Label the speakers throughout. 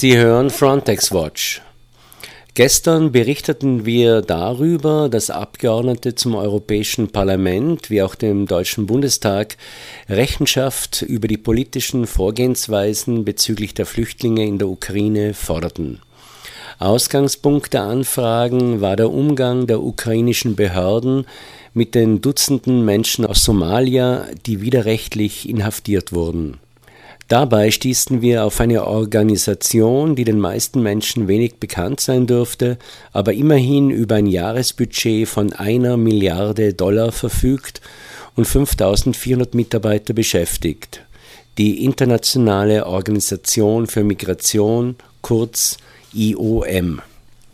Speaker 1: Sie hören Frontex Watch. Gestern berichteten wir darüber, dass Abgeordnete zum Europäischen Parlament wie auch dem Deutschen Bundestag Rechenschaft über die politischen Vorgehensweisen bezüglich der Flüchtlinge in der Ukraine forderten. Ausgangspunkt der Anfragen war der Umgang der ukrainischen Behörden mit den Dutzenden Menschen aus Somalia, die widerrechtlich inhaftiert wurden. Dabei stießen wir auf eine Organisation, die den meisten Menschen wenig bekannt sein dürfte, aber immerhin über ein Jahresbudget von einer Milliarde Dollar verfügt und 5400 Mitarbeiter beschäftigt. Die Internationale Organisation für Migration, kurz IOM.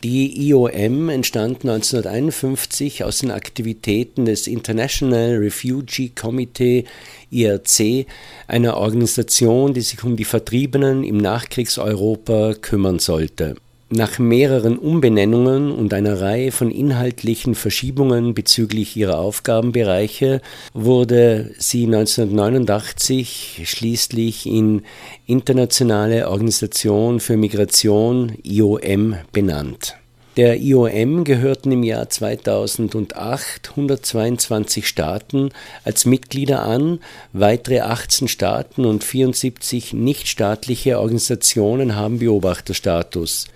Speaker 1: Die IOM entstand 1951 aus den Aktivitäten des International Refugee Committee IRC, einer Organisation, die sich um die Vertriebenen im Nachkriegseuropa kümmern sollte. Nach mehreren Umbenennungen und einer Reihe von inhaltlichen Verschiebungen bezüglich ihrer Aufgabenbereiche wurde sie 1989 schließlich in Internationale Organisation für Migration IOM benannt. Der IOM gehörten im Jahr 2008 122 Staaten als Mitglieder an, weitere 18 Staaten und 74 nichtstaatliche Organisationen haben Beobachterstatus.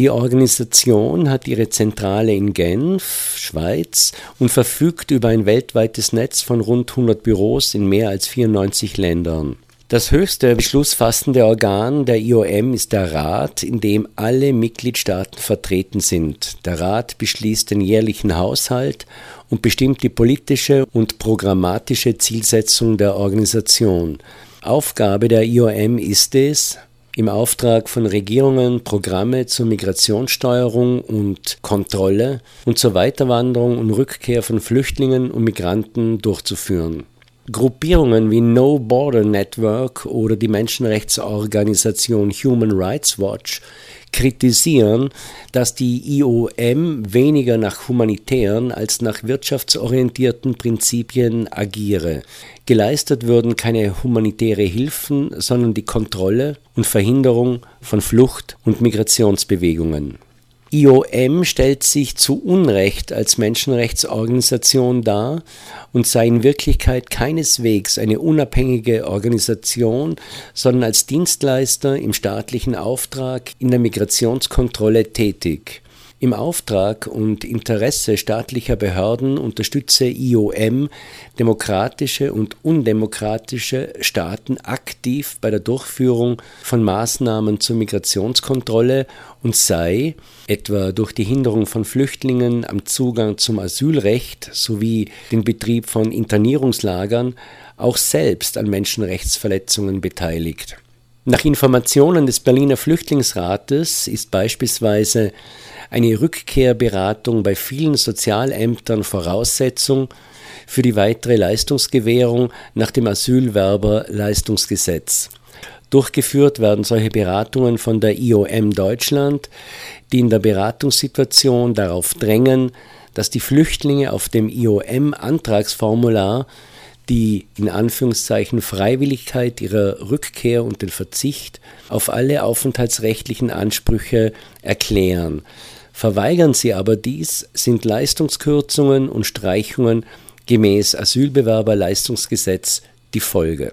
Speaker 1: Die Organisation hat ihre Zentrale in Genf, Schweiz und verfügt über ein weltweites Netz von rund 100 Büros in mehr als 94 Ländern. Das höchste beschlussfassende Organ der IOM ist der Rat, in dem alle Mitgliedstaaten vertreten sind. Der Rat beschließt den jährlichen Haushalt und bestimmt die politische und programmatische Zielsetzung der Organisation. Aufgabe der IOM ist es, im Auftrag von Regierungen Programme zur Migrationssteuerung und Kontrolle und zur Weiterwanderung und Rückkehr von Flüchtlingen und Migranten durchzuführen. Gruppierungen wie No Border Network oder die Menschenrechtsorganisation Human Rights Watch kritisieren, dass die IOM weniger nach humanitären als nach wirtschaftsorientierten Prinzipien agiere. Geleistet würden keine humanitäre Hilfen, sondern die Kontrolle und Verhinderung von Flucht- und Migrationsbewegungen. IOM stellt sich zu Unrecht als Menschenrechtsorganisation dar und sei in Wirklichkeit keineswegs eine unabhängige Organisation, sondern als Dienstleister im staatlichen Auftrag in der Migrationskontrolle tätig. Im Auftrag und Interesse staatlicher Behörden unterstütze IOM demokratische und undemokratische Staaten aktiv bei der Durchführung von Maßnahmen zur Migrationskontrolle und sei, etwa durch die Hinderung von Flüchtlingen am Zugang zum Asylrecht sowie den Betrieb von Internierungslagern, auch selbst an Menschenrechtsverletzungen beteiligt. Nach Informationen des Berliner Flüchtlingsrates ist beispielsweise eine Rückkehrberatung bei vielen Sozialämtern Voraussetzung für die weitere Leistungsgewährung nach dem Asylwerberleistungsgesetz. Durchgeführt werden solche Beratungen von der IOM Deutschland, die in der Beratungssituation darauf drängen, dass die Flüchtlinge auf dem IOM-Antragsformular die in Anführungszeichen Freiwilligkeit ihrer Rückkehr und den Verzicht auf alle aufenthaltsrechtlichen Ansprüche erklären. Verweigern sie aber dies, sind Leistungskürzungen und Streichungen gemäß Asylbewerberleistungsgesetz die Folge